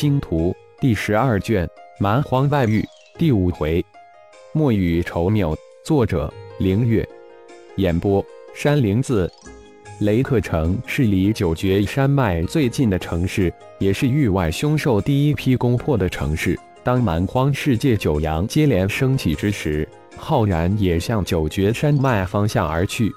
星图》第十二卷《蛮荒外域》第五回，墨雨愁缪。作者：凌月。演播：山灵子。雷克城是离九绝山脉最近的城市，也是域外凶兽第一批攻破的城市。当蛮荒世界九阳接连升起之时，浩然也向九绝山脉方向而去。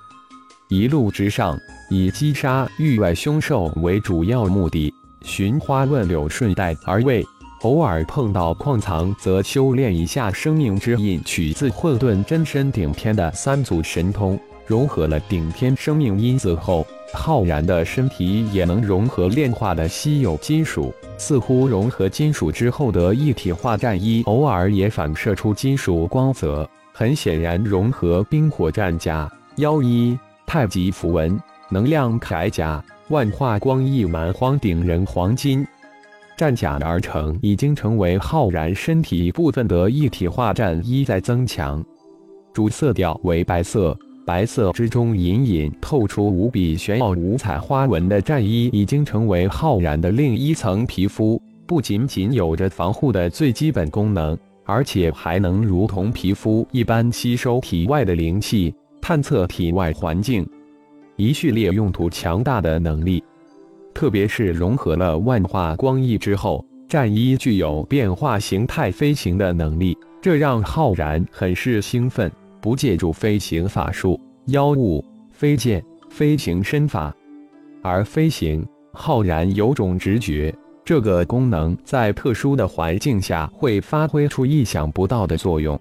一路之上，以击杀域外凶兽为主要目的，寻花问柳顺带而为。偶尔碰到矿藏，则修炼一下生命之印，取自混沌真身顶天的三祖神通，融合了顶天生命因子后，浩然的身体也能融合炼化的稀有金属。似乎融合金属之后的一体化战衣，偶尔也反射出金属光泽，很显然融合冰火战甲、妖衣。太极符文、能量铠甲、万化光翼、蛮荒顶人黄金战甲而成，已经成为浩然身体部分的一体化战衣在增强。主色调为白色，白色之中隐隐透出无比玄奥五彩花纹的战衣，已经成为浩然的另一层皮肤。不仅仅有着防护的最基本功能，而且还能如同皮肤一般吸收体外的灵气。探测体外环境，一系列用途强大的能力，特别是融合了万化光翼之后，战衣具有变化形态飞行的能力，这让浩然很是兴奋。不借助飞行法术、妖物、飞剑、飞行身法，而飞行，浩然有种直觉，这个功能在特殊的环境下会发挥出意想不到的作用。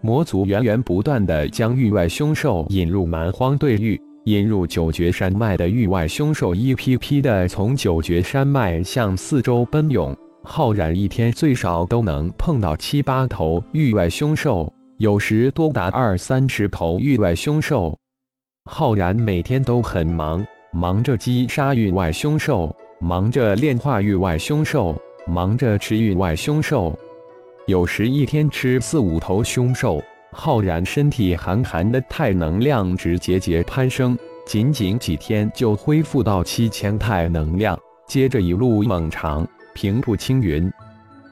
魔族源源不断地将域外凶兽引入蛮荒对域，引入九绝山脉的域外凶兽一批批的从九绝山脉向四周奔涌。浩然一天最少都能碰到七八头域外凶兽，有时多达二三十头域外凶兽。浩然每天都很忙，忙着击杀域外凶兽，忙着炼化域外凶兽，忙着吃域外凶兽。有时一天吃四五头凶兽，浩然身体寒寒的太能量值节节攀升，仅仅几天就恢复到七千太能量。接着一路猛长，平步青云。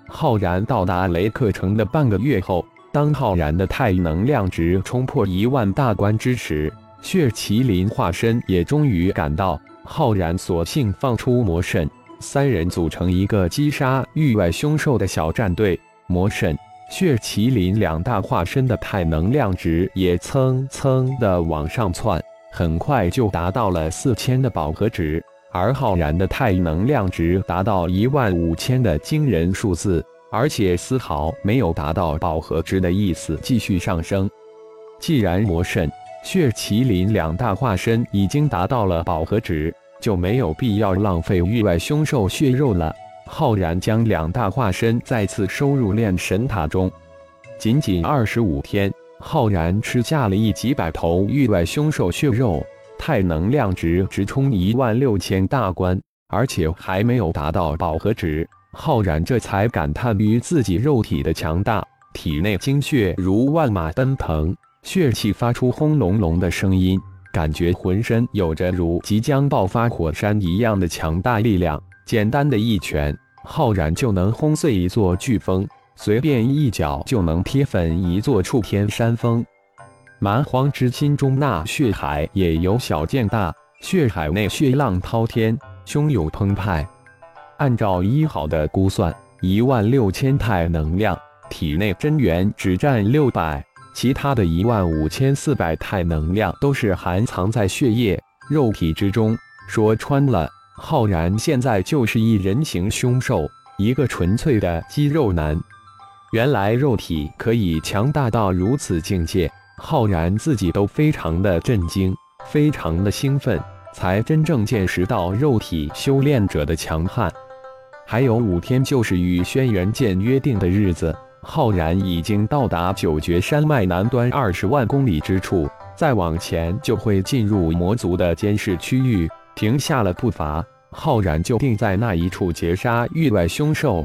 浩然到达雷克城的半个月后，当浩然的太能量值冲破一万大关之时，血麒麟化身也终于赶到。浩然索性放出魔神，三人组成一个击杀域外凶兽的小战队。魔神、血麒麟两大化身的太能量值也蹭蹭的往上窜，很快就达到了四千的饱和值。而浩然的太能量值达到一万五千的惊人数字，而且丝毫没有达到饱和值的意思，继续上升。既然魔神、血麒麟两大化身已经达到了饱和值，就没有必要浪费域外凶兽血肉了。浩然将两大化身再次收入炼神塔中，仅仅二十五天，浩然吃下了一几百头域外凶兽血肉，太能量值直冲一万六千大关，而且还没有达到饱和值。浩然这才感叹于自己肉体的强大，体内精血如万马奔腾，血气发出轰隆隆的声音，感觉浑身有着如即将爆发火山一样的强大力量。简单的一拳，浩然就能轰碎一座巨峰；随便一脚就能踢粉一座触天山峰。蛮荒之心中那血海也由小见大，血海内血浪滔天，汹涌澎湃。按照一好的估算，一万六千太能量，体内真元只占六百，其他的一万五千四百太能量都是含藏在血液、肉体之中。说穿了。浩然现在就是一人形凶兽，一个纯粹的肌肉男。原来肉体可以强大到如此境界，浩然自己都非常的震惊，非常的兴奋，才真正见识到肉体修炼者的强悍。还有五天就是与轩辕剑约定的日子，浩然已经到达九绝山脉南端二十万公里之处，再往前就会进入魔族的监视区域。停下了步伐，浩然就定在那一处截杀域外凶兽，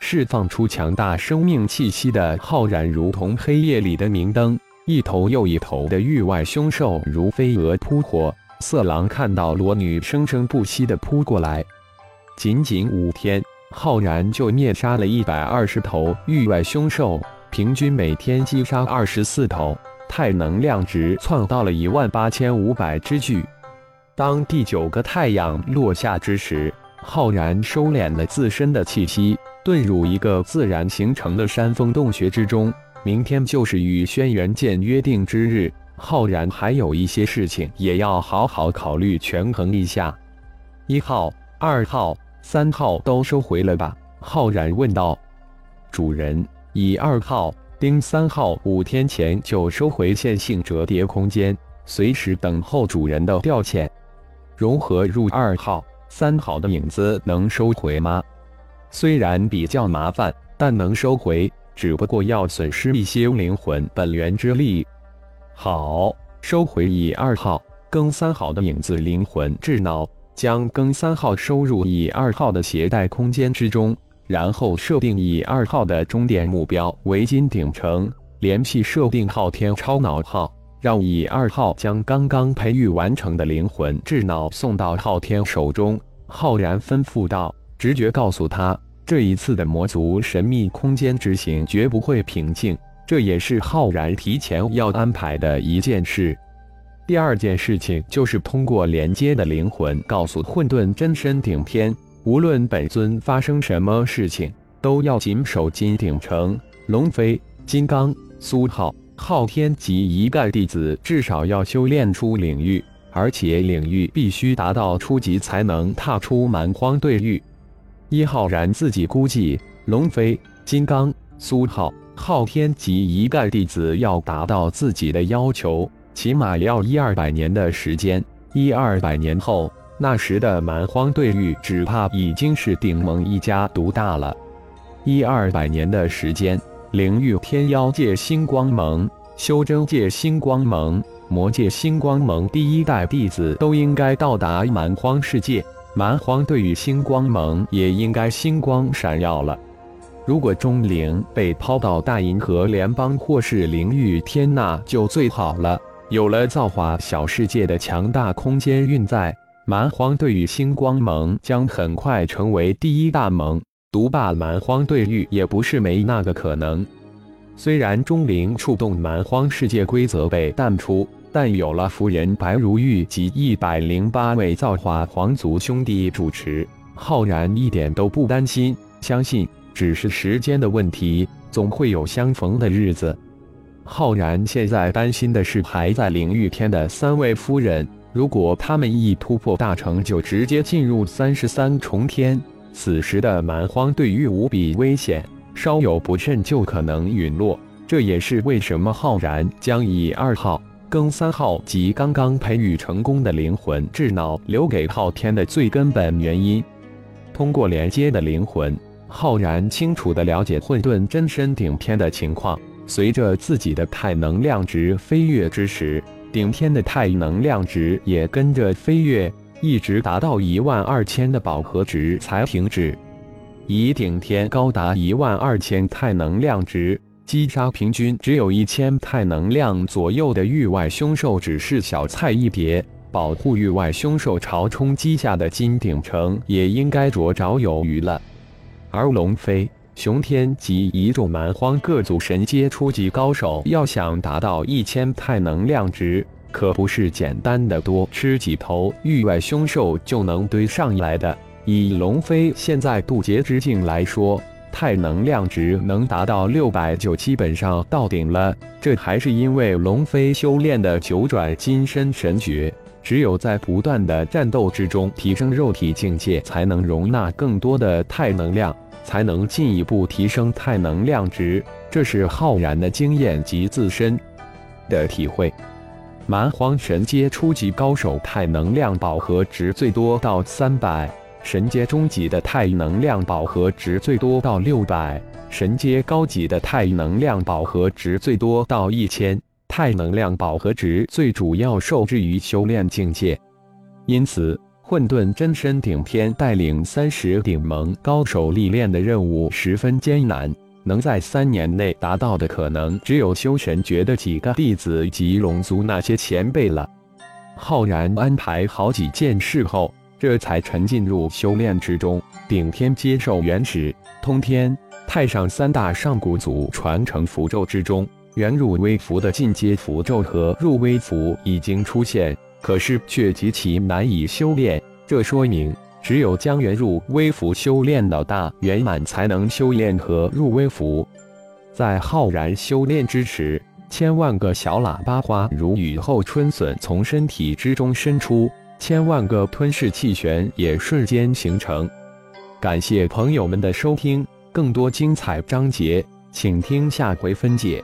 释放出强大生命气息的浩然如同黑夜里的明灯，一头又一头的域外凶兽如飞蛾扑火。色狼看到裸女生生不息的扑过来，仅仅五天，浩然就灭杀了一百二十头域外凶兽，平均每天击杀二十四头，太能量值窜到了一万八千五百之巨。当第九个太阳落下之时，浩然收敛了自身的气息，遁入一个自然形成的山峰洞穴之中。明天就是与轩辕剑约定之日，浩然还有一些事情也要好好考虑权衡一下。一号、二号、三号都收回了吧？浩然问道。主人，以二号、丁三号五天前就收回线性折叠空间，随时等候主人的调遣。融合入二号、三号的影子能收回吗？虽然比较麻烦，但能收回，只不过要损失一些灵魂本源之力。好，收回以二号、庚三号的影子灵魂智脑，将庚三号收入以二号的携带空间之中，然后设定以二号的终点目标为金鼎城，联系设定昊天超脑号。让以二号将刚刚培育完成的灵魂智脑送到昊天手中。浩然吩咐道：“直觉告诉他，这一次的魔族神秘空间之行绝不会平静，这也是浩然提前要安排的一件事。第二件事情就是通过连接的灵魂告诉混沌真身顶天，无论本尊发生什么事情，都要谨守金鼎城。龙飞、金刚、苏浩。”昊天级一干弟子至少要修炼出领域，而且领域必须达到初级才能踏出蛮荒对域。一浩然自己估计，龙飞、金刚、苏浩、昊天级一干弟子要达到自己的要求，起码要一二百年的时间。一二百年后，那时的蛮荒对域只怕已经是顶盟一家独大了。一二百年的时间。灵域天妖界星光盟、修真界星光盟、魔界星光盟第一代弟子都应该到达蛮荒世界，蛮荒对于星光盟也应该星光闪耀了。如果钟灵被抛到大银河联邦或是灵域天，那就最好了。有了造化小世界的强大空间运在，蛮荒对于星光盟将很快成为第一大盟。独霸蛮荒对玉也不是没那个可能。虽然钟灵触动蛮荒世界规则被淡出，但有了夫人白如玉及一百零八位造化皇族兄弟主持，浩然一点都不担心，相信只是时间的问题，总会有相逢的日子。浩然现在担心的是还在灵域天的三位夫人，如果他们一突破大成就直接进入三十三重天。此时的蛮荒对于无比危险，稍有不慎就可能陨落。这也是为什么浩然将以二号、庚三号及刚刚培育成功的灵魂智脑留给昊天的最根本原因。通过连接的灵魂，浩然清楚地了解混沌真身顶天的情况。随着自己的太能量值飞跃之时，顶天的太能量值也跟着飞跃。一直达到一万二千的饱和值才停止。以顶天高达一万二千太能量值，击杀平均只有一千太能量左右的域外凶兽只是小菜一碟。保护域外凶兽朝冲击下的金鼎城也应该着着有余了。而龙飞、熊天及一众蛮荒各族神阶初级高手，要想达到一千太能量值。可不是简单的多吃几头域外凶兽就能堆上来的。以龙飞现在渡劫之境来说，太能量值能达到六百就基本上到顶了。这还是因为龙飞修炼的九转金身神诀，只有在不断的战斗之中提升肉体境界，才能容纳更多的太能量，才能进一步提升太能量值。这是浩然的经验及自身的体会。蛮荒神阶初级高手太能量饱和值最多到三百，神阶中级的太能量饱和值最多到六百，神阶高级的太能量饱和值最多到一千。太能量饱和值最主要受制于修炼境界，因此混沌真身顶天带领三十顶盟高手历练的任务十分艰难。能在三年内达到的，可能只有修神诀的几个弟子及龙族那些前辈了。浩然安排好几件事后，这才沉浸入修炼之中，顶天接受元始、通天、太上三大上古祖传承符咒之中，元入微符的进阶符咒和入微符已经出现，可是却极其难以修炼。这说明，只有将元入微符修炼到大圆满，才能修炼和入微符。在浩然修炼之时，千万个小喇叭花如雨后春笋从身体之中伸出。千万个吞噬气旋也瞬间形成。感谢朋友们的收听，更多精彩章节，请听下回分解。